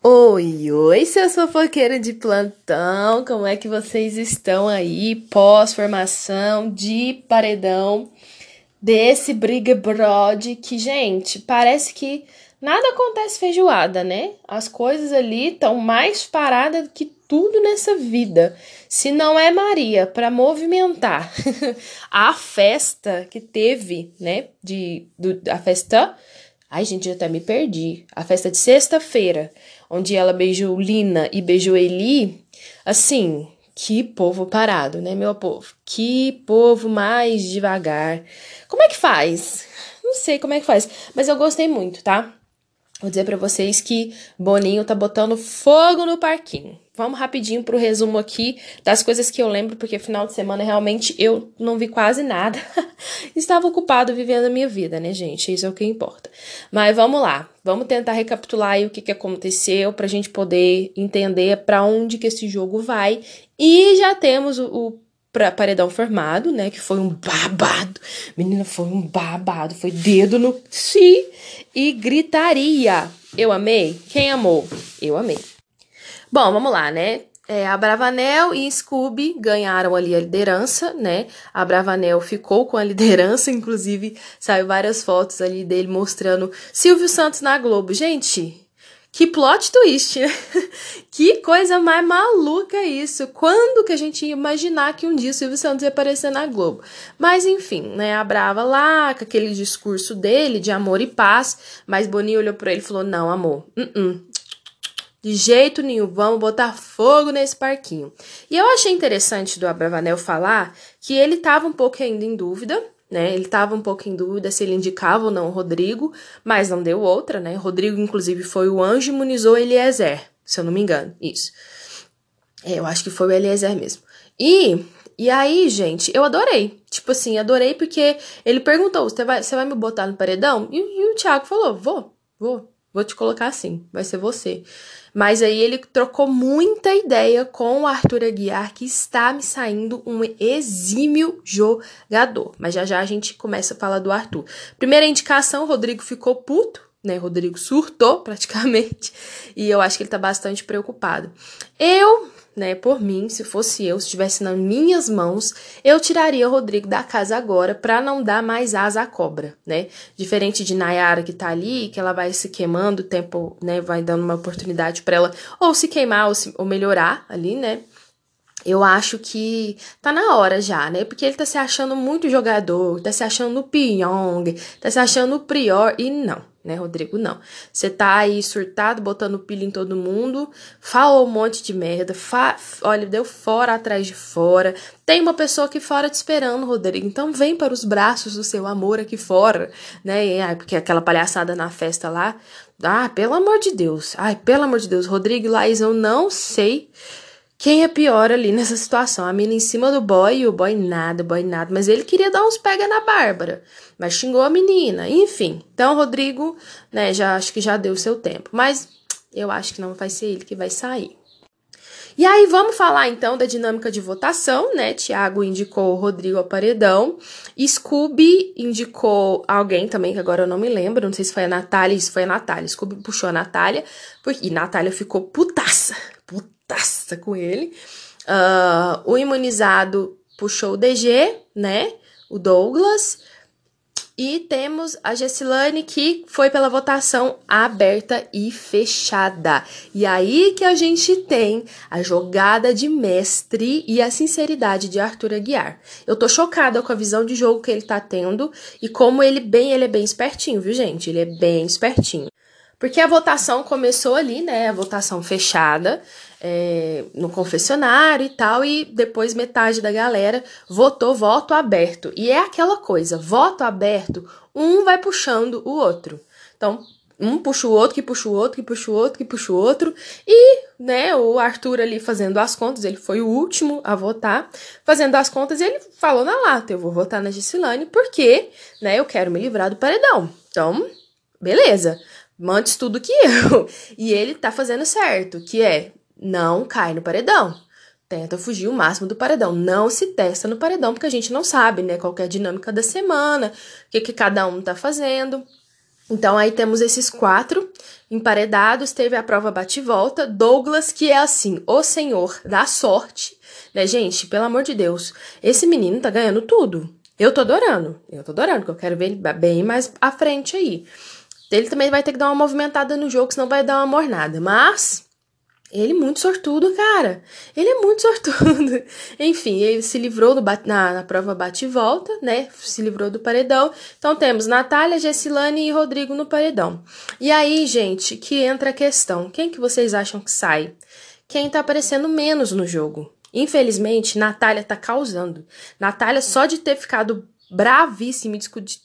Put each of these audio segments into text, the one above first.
Oi, oi, seus fofoqueiros de plantão, como é que vocês estão aí pós-formação de paredão desse Briga Brod que, gente, parece que nada acontece feijoada, né? As coisas ali estão mais paradas que tudo nessa vida. Se não é Maria para movimentar a festa que teve, né, de do, a festa Ai, gente, eu até me perdi. A festa de sexta-feira, onde ela beijou Lina e beijou Eli. Assim, que povo parado, né, meu povo? Que povo mais devagar. Como é que faz? Não sei como é que faz, mas eu gostei muito, tá? Vou dizer para vocês que Boninho tá botando fogo no parquinho. Vamos rapidinho pro resumo aqui das coisas que eu lembro, porque final de semana realmente eu não vi quase nada. Estava ocupado vivendo a minha vida, né, gente? Isso é o que importa. Mas vamos lá. Vamos tentar recapitular aí o que, que aconteceu pra gente poder entender para onde que esse jogo vai. E já temos o, o pra paredão formado, né? Que foi um babado. Menina, foi um babado. Foi dedo no si e gritaria. Eu amei? Quem amou? Eu amei. Bom, vamos lá, né? É, a Bravanel e Scooby ganharam ali a liderança, né? A Bravanel ficou com a liderança, inclusive saiu várias fotos ali dele mostrando Silvio Santos na Globo. Gente, que plot twist, né? que coisa mais maluca isso. Quando que a gente ia imaginar que um dia o Silvio Santos ia aparecer na Globo? Mas enfim, né? A Brava lá, com aquele discurso dele de amor e paz, mas Boninho olhou para ele e falou: Não, amor, uh -uh. De jeito nenhum, vamos botar fogo nesse parquinho. E eu achei interessante do Abravanel falar que ele tava um pouco ainda em dúvida, né? Ele estava um pouco em dúvida se ele indicava ou não o Rodrigo, mas não deu outra, né? Rodrigo, inclusive, foi o anjo imunizou Eliezer, se eu não me engano. Isso. É, eu acho que foi o Eliezer mesmo. E, e aí, gente, eu adorei. Tipo assim, adorei porque ele perguntou: você vai, você vai me botar no paredão? E, e o Thiago falou: vou, vou, vou te colocar assim, vai ser você. Mas aí ele trocou muita ideia com o Arthur Aguiar, que está me saindo um exímio jogador. Mas já já a gente começa a falar do Arthur. Primeira indicação, Rodrigo ficou puto, né? Rodrigo surtou praticamente. E eu acho que ele tá bastante preocupado. Eu né? Por mim, se fosse eu, se estivesse nas minhas mãos, eu tiraria o Rodrigo da casa agora para não dar mais asa à cobra, né? Diferente de Nayara que tá ali, que ela vai se queimando, o tempo, né, vai dando uma oportunidade para ela ou se queimar ou, se, ou melhorar ali, né? Eu acho que tá na hora já, né? Porque ele tá se achando muito jogador, tá se achando o Pyong, tá se achando o Prior e não né, Rodrigo? Não. Você tá aí surtado, botando pilha em todo mundo, falou um monte de merda, fa olha, deu fora atrás de fora. Tem uma pessoa aqui fora te esperando, Rodrigo. Então vem para os braços do seu amor aqui fora, né? Porque aquela palhaçada na festa lá. Ah, pelo amor de Deus. Ai, pelo amor de Deus. Rodrigo e Laís, eu não sei quem é pior ali nessa situação? A mina em cima do boy e o boy nada, o boy nada. Mas ele queria dar uns pega na Bárbara, mas xingou a menina. Enfim, então Rodrigo, né, já acho que já deu o seu tempo. Mas eu acho que não vai ser ele que vai sair. E aí vamos falar então da dinâmica de votação, né? Tiago indicou o Rodrigo ao paredão. Scooby indicou alguém também, que agora eu não me lembro, não sei se foi a Natália, isso foi a Natália. Scooby puxou a Natália, porque... e Natália ficou putaça, putaça com ele. Uh, o imunizado puxou o DG, né? O Douglas. E temos a Gessilane que foi pela votação aberta e fechada. E aí que a gente tem a jogada de mestre e a sinceridade de Arthur Aguiar. Eu tô chocada com a visão de jogo que ele tá tendo e como ele bem, ele é bem espertinho, viu, gente? Ele é bem espertinho. Porque a votação começou ali, né? A votação fechada é, no confessionário e tal, e depois metade da galera votou voto aberto. E é aquela coisa: voto aberto, um vai puxando o outro. Então, um puxa o outro, que puxa o outro, que puxa o outro, que puxa o outro. E, né, o Arthur ali fazendo as contas, ele foi o último a votar, fazendo as contas, ele falou na lata: eu vou votar na Gisilane porque, né, eu quero me livrar do paredão. Então, beleza antes tudo que eu. E ele tá fazendo certo, que é não cai no paredão. Tenta fugir o máximo do paredão. Não se testa no paredão, porque a gente não sabe, né? Qual é a dinâmica da semana, o que, que cada um tá fazendo. Então aí temos esses quatro emparedados, teve a prova bate-volta, Douglas, que é assim, o senhor da sorte, né, gente? Pelo amor de Deus, esse menino tá ganhando tudo. Eu tô adorando, eu tô adorando, porque eu quero ver ele bem mais à frente aí. Ele também vai ter que dar uma movimentada no jogo, senão vai dar uma mornada. Mas ele é muito sortudo, cara. Ele é muito sortudo. Enfim, ele se livrou do na, na prova bate e volta, né? Se livrou do paredão. Então temos Natália, Gessilane e Rodrigo no paredão. E aí, gente, que entra a questão. Quem que vocês acham que sai? Quem tá aparecendo menos no jogo? Infelizmente, Natália tá causando. Natália, só de ter ficado bravíssimo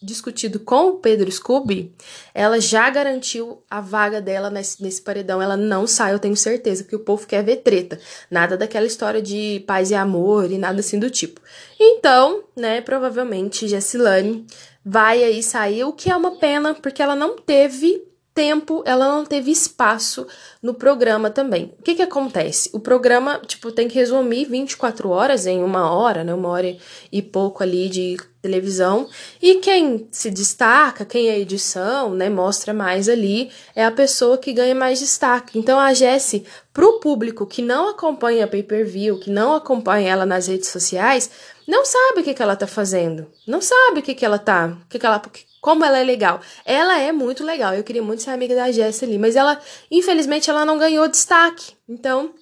discutido com o Pedro Scooby, ela já garantiu a vaga dela nesse, nesse paredão. Ela não sai, eu tenho certeza, que o povo quer ver treta. Nada daquela história de paz e amor e nada assim do tipo. Então, né, provavelmente Jessilane vai aí sair, o que é uma pena, porque ela não teve tempo, ela não teve espaço no programa também. O que que acontece? O programa, tipo, tem que resumir 24 horas em uma hora, né? Uma hora e pouco ali de televisão. E quem se destaca, quem é edição, né, mostra mais ali, é a pessoa que ganha mais destaque. Então a Jessie, pro público que não acompanha a pay-per-view, que não acompanha ela nas redes sociais, não sabe o que, que ela tá fazendo. Não sabe o que, que ela tá, o que, que ela como ela é legal. Ela é muito legal. Eu queria muito ser amiga da Jessie ali, mas ela, infelizmente, ela não ganhou destaque. Então,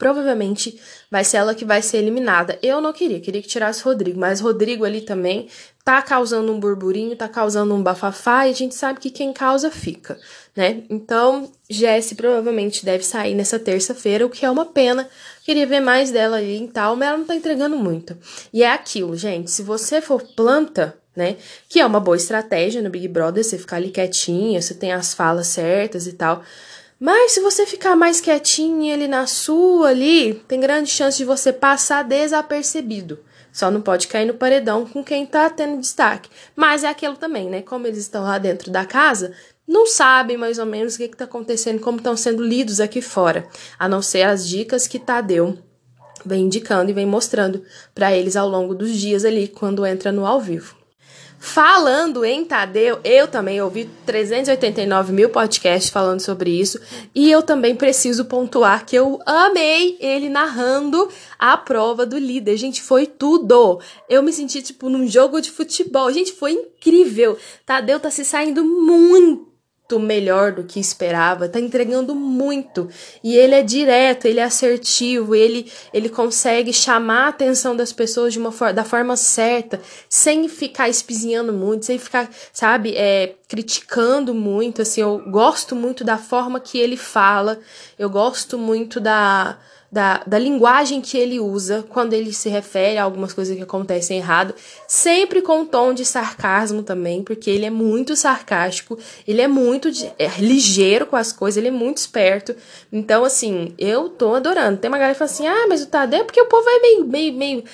provavelmente vai ser ela que vai ser eliminada. Eu não queria, queria que tirasse Rodrigo, mas Rodrigo ali também tá causando um burburinho, tá causando um bafafá e a gente sabe que quem causa fica, né? Então, Jessie provavelmente deve sair nessa terça-feira, o que é uma pena. Queria ver mais dela ali e tal, mas ela não tá entregando muito. E é aquilo, gente, se você for planta, né? Que é uma boa estratégia no Big Brother, você ficar ali quietinha, você tem as falas certas e tal. Mas se você ficar mais quietinha ali na sua ali, tem grande chance de você passar desapercebido. Só não pode cair no paredão com quem tá tendo destaque. Mas é aquilo também, né? Como eles estão lá dentro da casa, não sabem mais ou menos o que está acontecendo, como estão sendo lidos aqui fora. A não ser as dicas que Tadeu vem indicando e vem mostrando para eles ao longo dos dias ali, quando entra no ao vivo. Falando em Tadeu, eu também ouvi 389 mil podcasts falando sobre isso. E eu também preciso pontuar que eu amei ele narrando a prova do líder. Gente, foi tudo. Eu me senti tipo num jogo de futebol. Gente, foi incrível. Tadeu tá se saindo muito melhor do que esperava, tá entregando muito. E ele é direto, ele é assertivo, ele ele consegue chamar a atenção das pessoas de uma for da forma certa, sem ficar espizinhando muito, sem ficar, sabe, é, criticando muito, assim, eu gosto muito da forma que ele fala, eu gosto muito da da, da linguagem que ele usa quando ele se refere a algumas coisas que acontecem errado, sempre com um tom de sarcasmo também, porque ele é muito sarcástico, ele é muito de, é, ligeiro com as coisas, ele é muito esperto. Então, assim, eu tô adorando. Tem uma galera que fala assim: ah, mas o Tadeu é porque o povo é meio, meio, meio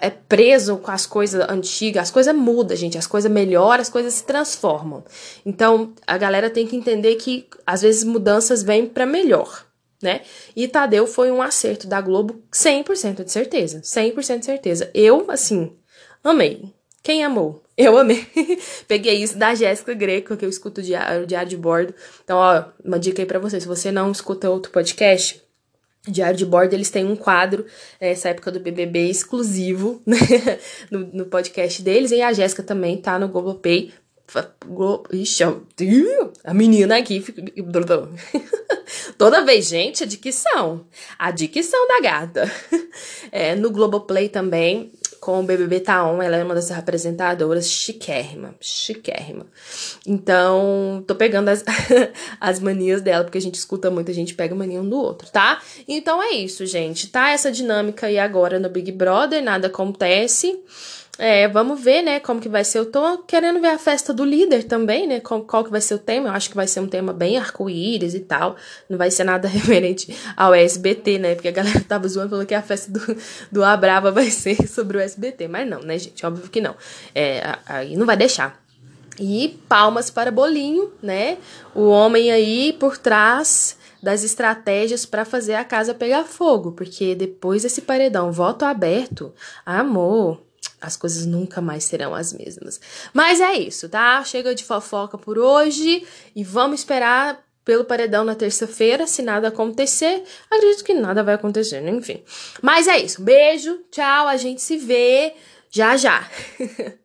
é preso com as coisas antigas, as coisas mudam, gente, as coisas melhoram, as coisas se transformam. Então, a galera tem que entender que às vezes mudanças vêm para melhor né? E Tadeu foi um acerto da Globo 100% de certeza, 100% de certeza. Eu, assim, amei. Quem amou? Eu amei. Peguei isso da Jéssica Greco, que eu escuto o diário, diário de bordo. Então, ó, uma dica aí pra você. Se você não escuta outro podcast, Diário de Bordo, eles têm um quadro, essa época do BBB, exclusivo né? no, no podcast deles. E a Jéssica também tá no Globoplay. Ixi, a menina aqui fica. Toda vez, gente, a dicção. A dicção da gata. É, no Globoplay também, com o BBB Taon, ela é uma das apresentadoras chiquérrima, chiquérrima. Então, tô pegando as, as manias dela, porque a gente escuta muito, a gente pega mania um do outro, tá? Então é isso, gente. Tá essa dinâmica aí agora no Big Brother, nada acontece. É, vamos ver, né, como que vai ser. Eu tô querendo ver a festa do líder também, né, qual, qual que vai ser o tema. Eu acho que vai ser um tema bem arco-íris e tal. Não vai ser nada referente ao SBT, né, porque a galera tava zoando, falando que a festa do, do Abrava vai ser sobre o SBT. Mas não, né, gente, óbvio que não. É, aí não vai deixar. E palmas para Bolinho, né, o homem aí por trás das estratégias para fazer a casa pegar fogo, porque depois desse paredão voto aberto, amor, as coisas nunca mais serão as mesmas. Mas é isso, tá? Chega de fofoca por hoje e vamos esperar pelo paredão na terça-feira, se nada acontecer. Acredito que nada vai acontecer, né? enfim. Mas é isso. Beijo, tchau, a gente se vê já já.